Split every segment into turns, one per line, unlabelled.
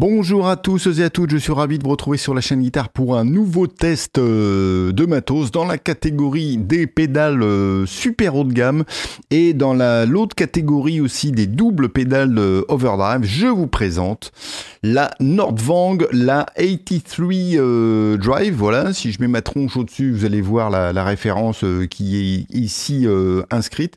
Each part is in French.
Bonjour à tous et à toutes, je suis ravi de vous retrouver sur la chaîne Guitare pour un nouveau test euh, de matos dans la catégorie des pédales euh, super haut de gamme et dans l'autre catégorie aussi des doubles pédales overdrive. Je vous présente la Nordvang, la 83 euh, Drive. Voilà, si je mets ma tronche au-dessus, vous allez voir la, référence qui est ici inscrite.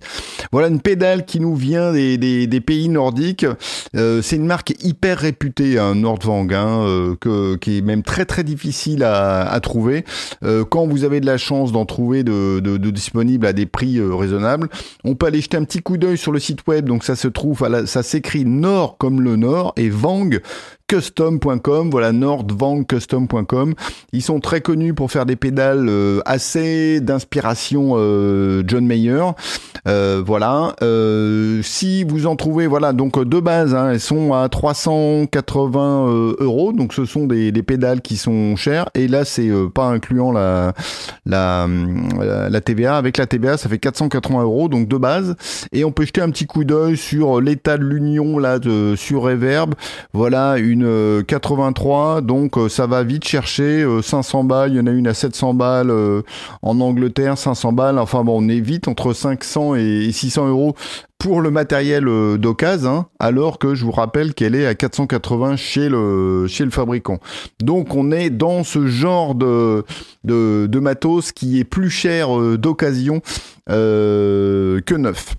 Voilà une pédale qui nous vient des, pays nordiques. C'est une marque hyper réputée. Hein Nordvang, hein, euh, que, qui est même très très difficile à, trouver. Euh, quand vous avez de la chance d'en trouver de, de, disponibles à des prix euh, raisonnables, on peut aller jeter un petit coup d'œil sur le site web. Donc ça se trouve, ça s'écrit Nord comme le Nord et Vang custom.com, voilà nordvangcustom.com. Ils sont très connus pour faire des pédales euh, assez d'inspiration euh, John Mayer. Euh, voilà. si vous en trouvez, voilà, donc de base, hein, elles sont à 380 euros. Donc ce sont des, pédales qui sont chères. Et là, c'est pas incluant la, la, la, TVA. Avec la TVA, ça fait 480 euros, donc de base. Et on peut jeter un petit coup d'œil sur l'état de l'union là de, sur Reverb. Voilà une 83, euh, donc euh, ça va vite chercher 500 euh, balles. Il y en a une à 700 balles en Angleterre, 500 balles. Enfin bon, on est vite entre 500 et 600 euros pour le matériel d'occasion, hein, alors que je vous rappelle qu'elle est à 480 chez le, chez le fabricant. Donc on est dans ce genre de, de, matos qui est plus cher d'occasion que neuf.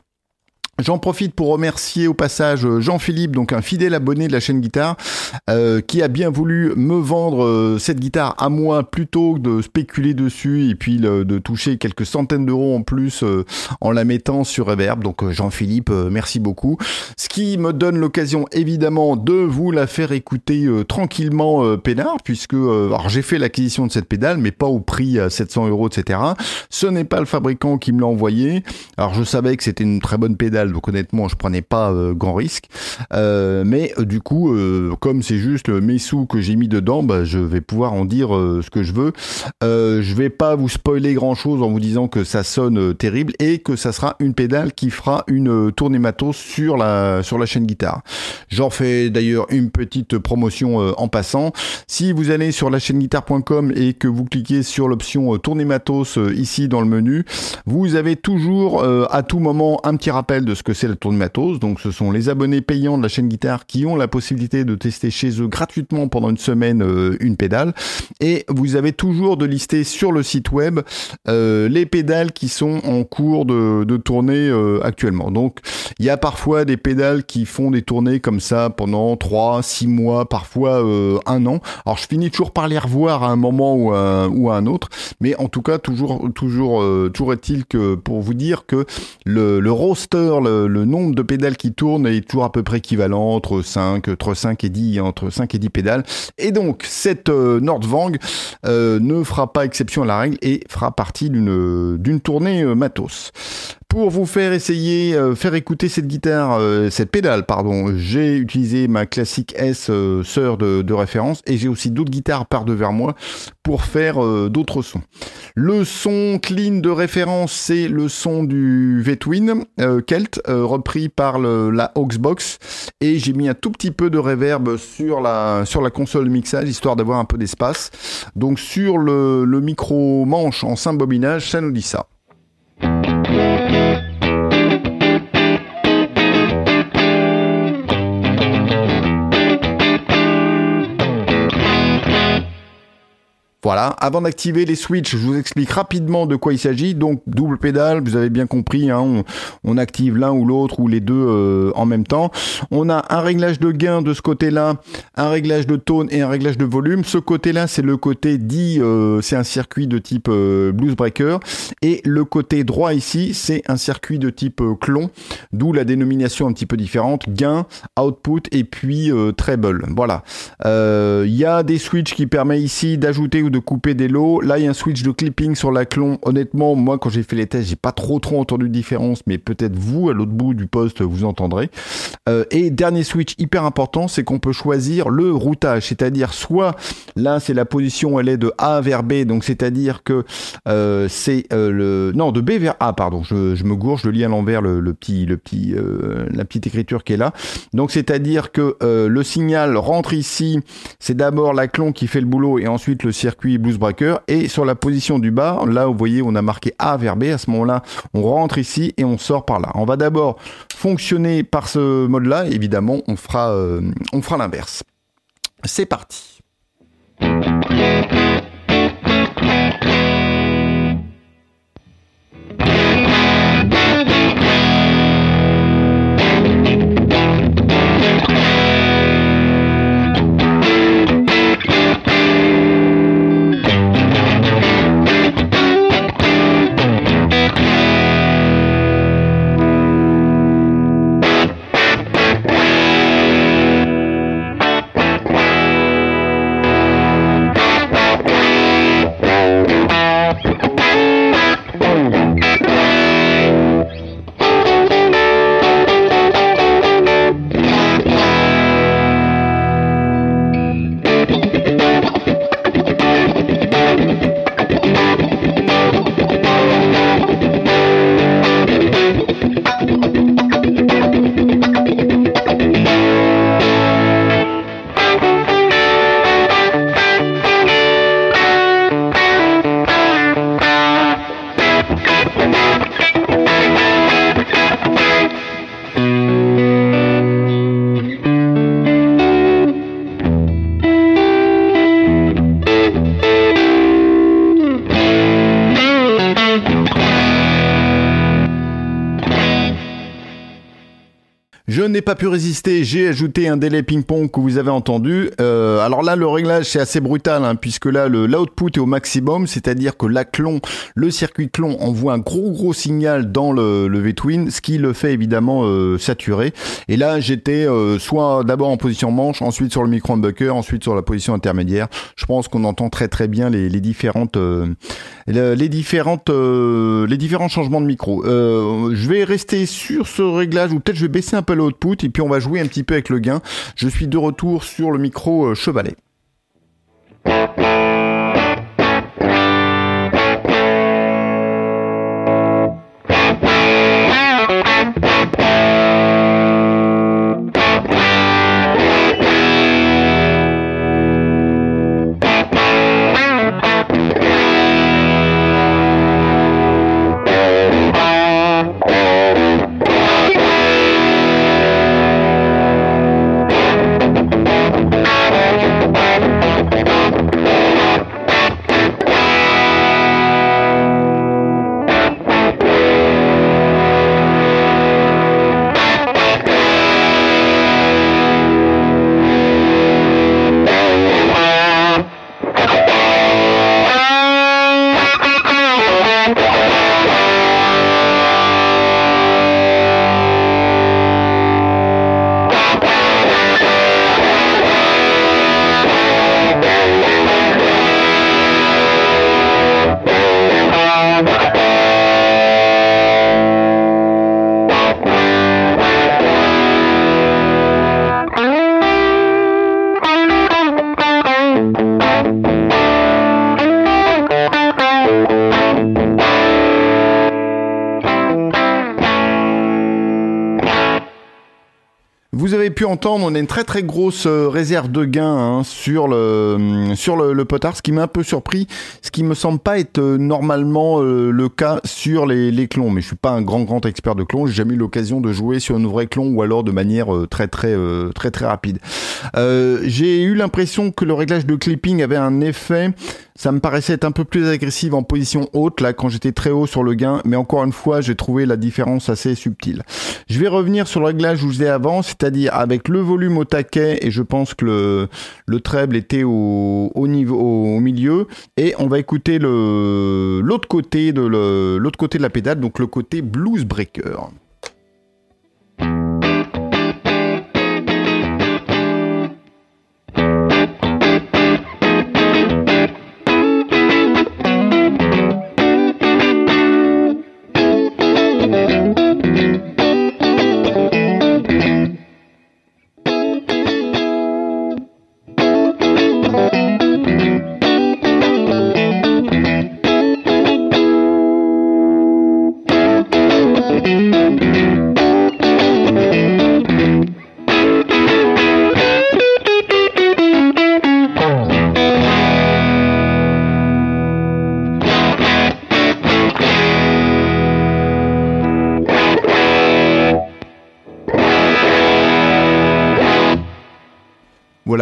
J'en profite pour remercier au passage euh, Jean-Philippe, donc un fidèle abonné de la chaîne guitare, euh, qui a bien voulu me vendre euh, cette guitare à moi plutôt que de spéculer dessus et puis de toucher quelques centaines d'euros en plus en la mettant sur Reverb. Donc Jean-Philippe, merci beaucoup. Ce qui me donne l'occasion évidemment de vous la faire écouter tranquillement pénard, puisque alors j'ai fait l'acquisition de cette pédale, mais pas au prix à 700 euros, etc. Ce n'est pas le fabricant qui me l'a envoyé. Alors je savais que c'était une très bonne pédale donc honnêtement je prenais pas euh, grand risque. Euh, mais euh, du coup, comme c'est juste mes sous que j'ai mis dedans, bah, je vais pouvoir en dire ce que je veux. je vais pas vous spoiler grand chose en vous disant que ça sonne terrible et que ça sera une pédale qui fera une tournée matos sur la sur la chaîne guitare. J'en fais d'ailleurs une petite promotion en passant. Si vous allez sur la chaîne guitare.com et que vous cliquez sur l'option tournée matos ici dans le menu, vous avez toujours à tout moment un petit rappel de ce que c'est la tourne matos. Donc ce sont les abonnés payants de la chaîne guitare qui ont la possibilité de tester chez eux gratuitement pendant une semaine euh, une pédale. Et vous avez toujours de lister sur le site web euh, les pédales qui sont en cours de, de tournée euh, actuellement. Donc il y a parfois des pédales qui font des tournées comme ça pendant 3, 6 mois, parfois un an. Alors je finis toujours par les revoir à un moment ou à, ou à un autre. Mais en tout cas, toujours, toujours, toujours est-il que pour vous dire que le, le roster le, nombre de pédales qui tournent est toujours à peu près équivalent entre 5, entre 5 et 10, entre 5 et 10 pédales. Et donc, cette euh, Nordvang euh, ne fera pas exception à la règle et fera partie d'une, d'une tournée euh, matos. Pour vous faire essayer, euh, faire écouter cette guitare, euh, cette pédale, pardon, j'ai utilisé ma classique S euh, sœur de, référence et j'ai aussi d'autres guitares par devers moi pour faire d'autres sons. Le son clean de référence, c'est le son du V-Twin Kelt, repris par la Auxbox et j'ai mis un tout petit peu de reverb sur la, sur la console de mixage histoire d'avoir un peu d'espace. Donc sur le, le micro manche en 5 bobinage, ça nous dit ça. Voilà, avant d'activer les switches, je vous explique rapidement de quoi il s'agit. Donc double pédale, vous avez bien compris, hein, on, active l'un ou l'autre ou les deux euh, en même temps. On a un réglage de gain de ce côté-là, un réglage de tone et un réglage de volume. Ce côté-là, c'est le côté dit, euh, c'est un circuit de type euh, blues breaker. Et le côté droit ici, c'est un circuit de type clon, d'où la dénomination un petit peu différente, gain, output et puis treble. Voilà. Il y a des switches qui permettent ici d'ajouter ou de couper des lots. Là, il y a un switch de clipping sur la clon. Honnêtement, moi, quand j'ai fait les tests, j'ai pas trop trop entendu de différence, mais peut-être vous, à l'autre bout du poste, vous entendrez. Euh, et dernier switch hyper important, c'est qu'on peut choisir le routage, c'est-à-dire soit là, c'est la position, elle est de A vers B, donc c'est-à-dire que euh, c'est euh, le non de B vers A, pardon. Je, me gourge, je lis à l'envers le, le, petit, le petit, la petite écriture qui est là. Donc c'est-à-dire que le signal rentre ici, c'est d'abord la clon qui fait le boulot et ensuite le circuit blues breaker. Et sur la position du bas, là vous voyez, on a marqué A vers B. À ce moment-là, on rentre ici et on sort par là. On va d'abord fonctionner par ce mode-là. Évidemment, on fera, euh, on fera l'inverse. C'est parti. Pas pu résister, j'ai ajouté un délai ping-pong que vous avez entendu. Euh, alors là, le réglage, c'est assez brutal, hein, puisque là, l'output est au maximum, c'est-à-dire que la clon, le circuit clon envoie un gros gros signal dans le, le V-Twin, ce qui le fait évidemment euh, saturer. Et là, j'étais euh, soit d'abord en position manche, ensuite sur le micro humbucker, ensuite sur la position intermédiaire. Je pense qu'on entend très très bien les, différentes, les différentes, les différents changements de micro. Je vais rester sur ce réglage, ou peut-être je vais baisser un peu l'output, et puis on va jouer un petit peu avec le gain. Je suis de retour sur le micro euh, chevalet. Pu entendre, on a une très très grosse euh, réserve de gain hein, sur le sur le, potard, ce qui m'a un peu surpris, ce qui me semble pas être euh, normalement euh, le cas sur les, les clones. Mais je suis pas un grand grand expert de clones, j'ai jamais eu l'occasion de jouer sur une vraie clon ou alors de manière euh, très très euh, très très rapide. Euh, j'ai eu l'impression que le réglage de clipping avait un effet ça me paraissait être un peu plus agressif en position haute, là, quand j'étais très haut sur le gain, mais encore une fois, j'ai trouvé la différence assez subtile. Je vais revenir sur le réglage où je faisais avant, c'est-à-dire avec le volume au taquet, et je pense que le, le treble était au, au niveau, au milieu, et on va écouter l'autre côté de l'autre côté de la pédale, donc le côté blues breaker.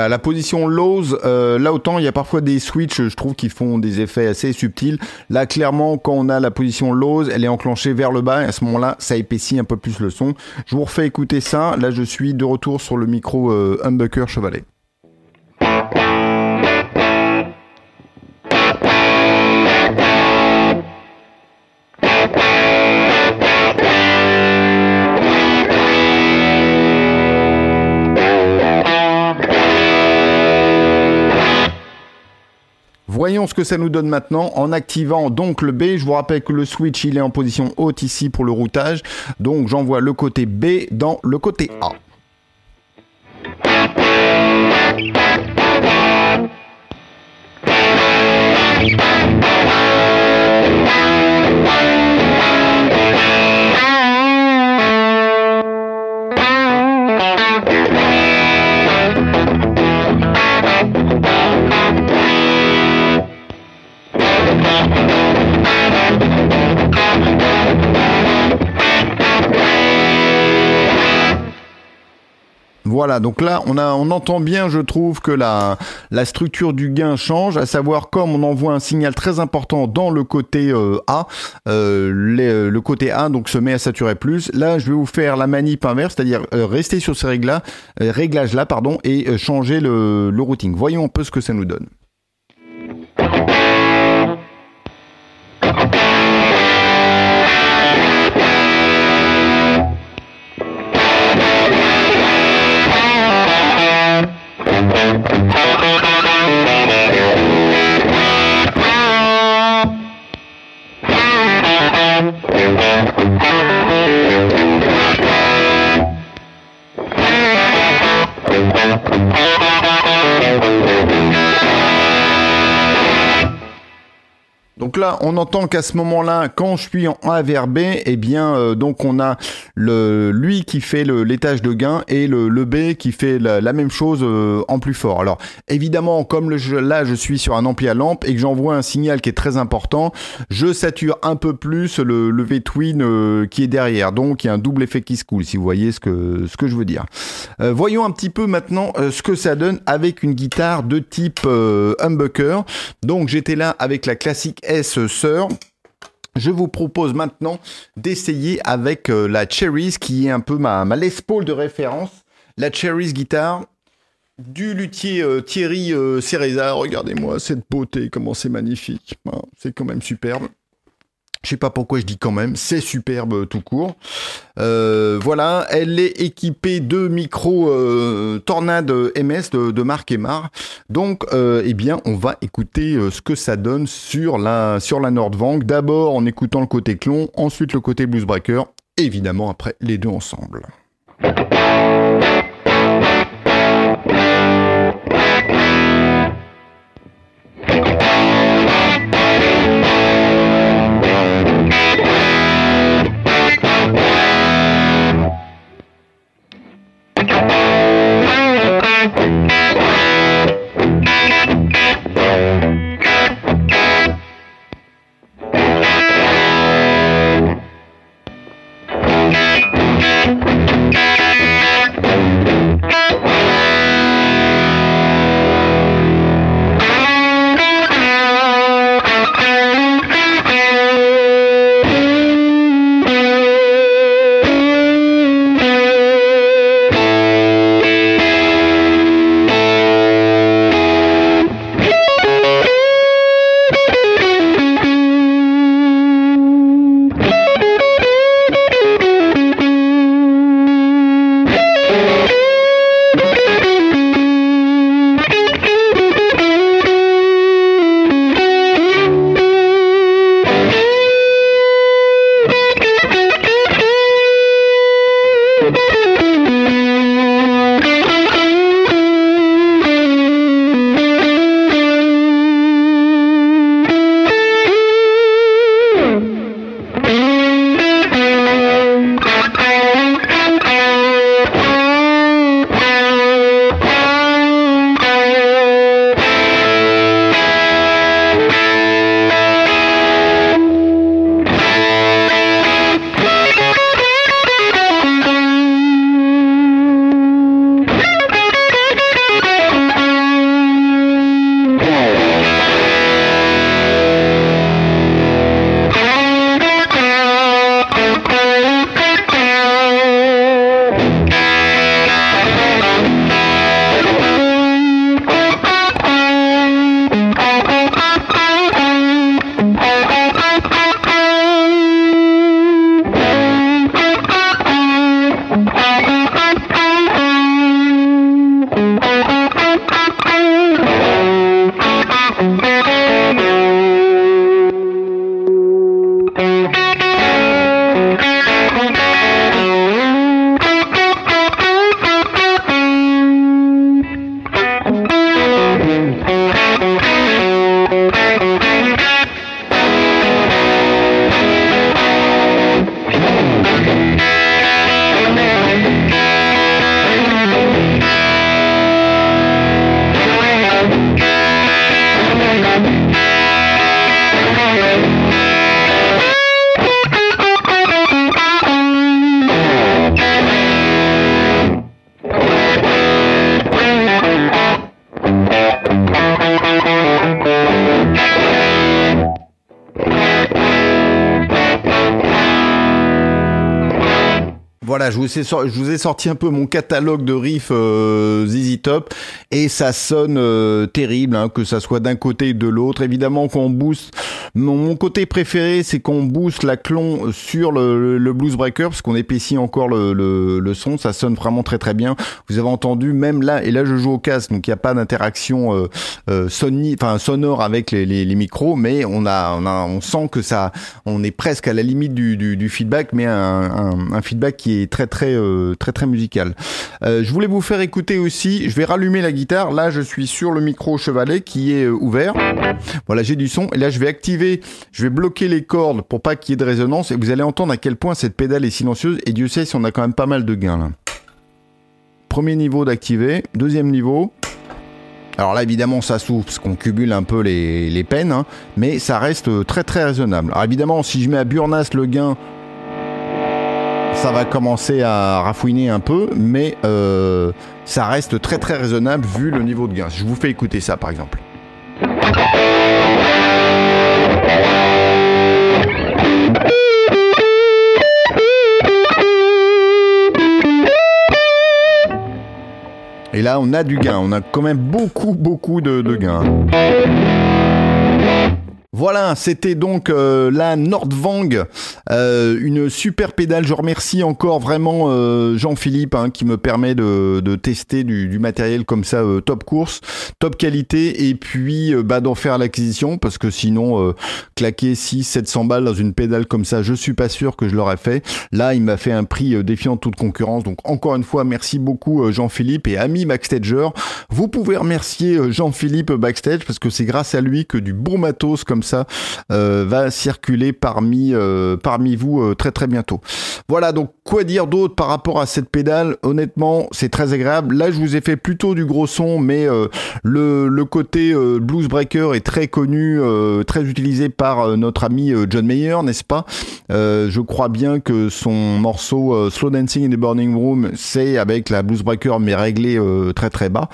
La position lows, euh, là autant il y a parfois des switches, je trouve, qui font des effets assez subtils. Là, clairement, quand on a la position lows, elle est enclenchée vers le bas, et à ce moment-là, ça épaissit un peu plus le son. Je vous refais écouter ça. Là, je suis de retour sur le micro euh, Humbucker Chevalet. Voyons ce que ça nous donne maintenant en activant donc le B. Je vous rappelle que le switch il est en position haute ici pour le routage. Donc j'envoie le côté B dans le côté A. Voilà, donc là, on, a, on entend bien, je trouve, que la, la structure du gain change, à savoir comme on envoie un signal très important dans le côté euh, A, euh, euh, le côté A donc se met à saturer plus. Là, je vais vous faire la manip inverse, c'est-à-dire rester sur ces réglages, réglages là, pardon, et changer le, le routing. Voyons un peu ce que ça nous donne. Donc là, on entend qu'à ce moment-là, quand je suis en A vers B, eh bien, euh, donc on a le lui qui fait l'étage de gain et le, B qui fait la, même chose euh, en plus fort. Alors évidemment, comme là je suis sur un ampli à lampe et que j'envoie un signal qui est très important, je sature un peu plus le, le V-twin euh, qui est derrière. Donc il y a un double effet qui se coule, si vous voyez ce que ce que je veux dire. voyons un petit peu maintenant ce que ça donne avec une guitare de type humbucker. Donc j'étais là avec la classique S sœur. Je vous propose maintenant d'essayer avec euh, la Cherries qui est un peu ma, ma Les Paul de référence. La Cherries guitare du luthier euh, Thierry euh, Regardez-moi cette beauté, comment c'est magnifique. Hein, c'est quand même superbe. Je sais pas pourquoi je dis quand même, c'est superbe tout court. Euh, voilà, elle est équipée de micros euh, Tornade MS de, de Emar. Donc, euh, eh bien, on va écouter ce que ça donne sur la sur la Nordvang. D'abord en écoutant le côté clon, ensuite le côté bluesbreaker, évidemment après les deux ensemble. Voilà, je vous, ai sorti, un peu mon catalogue de riffs euh, ZZ Top et ça sonne euh, terrible, hein, que ça soit d'un côté ou de l'autre. Évidemment qu'on booste. Mon, côté préféré, c'est qu'on booste la clon sur le, le, blues breaker parce qu'on épaissit encore le, le, son. Ça sonne vraiment très très bien. Vous avez entendu même là, et là je joue au casque, donc il n'y a pas d'interaction euh, euh sonore avec les, les, les, micros, mais on a, on a, on sent que ça, on est presque à la limite du, du, du feedback, mais un, un feedback qui est très très euh, très très musical. Euh, je voulais vous faire écouter aussi, je vais rallumer la guitare, là je suis sur le micro chevalet qui est euh, ouvert. Voilà, j'ai du son et là je vais activer, je vais bloquer les cordes pour pas qu'il y ait de résonance et vous allez entendre à quel point cette pédale est silencieuse et Dieu sait si on a quand même pas mal de gains. Premier niveau d'activer, deuxième niveau. Alors là, évidemment, ça souffle parce qu'on cumule un peu les, les peines, hein, mais ça reste très très raisonnable. Alors évidemment, si je mets à Burnas le gain ça va commencer à rafouiner un peu, mais euh, ça reste très très raisonnable vu le niveau de gain. Je vous fais écouter ça par exemple. Et là, on a du gain. On a quand même beaucoup, beaucoup de, de gain. Voilà, c'était donc euh, la Nordvang, euh, une super pédale. Je remercie encore vraiment euh, Jean-Philippe hein, qui me permet de, tester du, matériel comme ça, top course, top qualité, et puis bah, d'en faire l'acquisition parce que sinon claquer 6 700 balles dans une pédale comme ça, je suis pas sûr que je l'aurais fait. Là, il m'a fait un prix défiant toute concurrence. Donc encore une fois, merci beaucoup Jean-Philippe et ami backstager. Vous pouvez remercier Jean-Philippe backstage parce que c'est grâce à lui que du bon matos comme ça euh, va circuler parmi euh, parmi vous euh, très très bientôt. Voilà donc quoi dire d'autre par rapport à cette pédale? Honnêtement, c'est très agréable. Là, je vous ai fait plutôt du gros son, mais le, le côté blues breaker est très connu, très utilisé par notre ami John Mayer, n'est-ce pas? Je crois bien que son morceau Slow Dancing in the Burning Room, c'est avec la blues breaker mais réglé très très bas.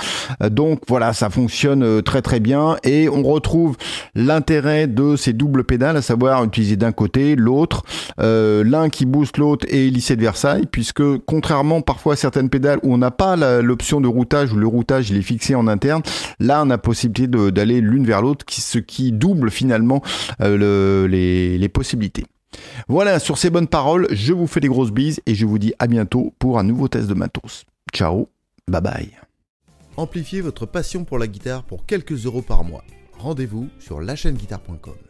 donc voilà, ça fonctionne très très bien et on retrouve l'intérêt de ces doubles pédales, à savoir utiliser d'un côté, l'autre, euh, l'un qui booste l'autre et lycée de Versailles, puisque contrairement parfois à certaines pédales où on n'a pas l'option de routage, où le routage est fixé en interne, là on a possibilité d'aller l'une vers l'autre, ce qui double finalement euh, les, les possibilités. Voilà, sur ces bonnes paroles, je vous fais des grosses bises et je vous dis à bientôt pour un nouveau test de matos. Ciao, bye bye.
Amplifiez votre passion pour la guitare pour quelques euros par mois rendez-vous sur lachaîneguitare.com.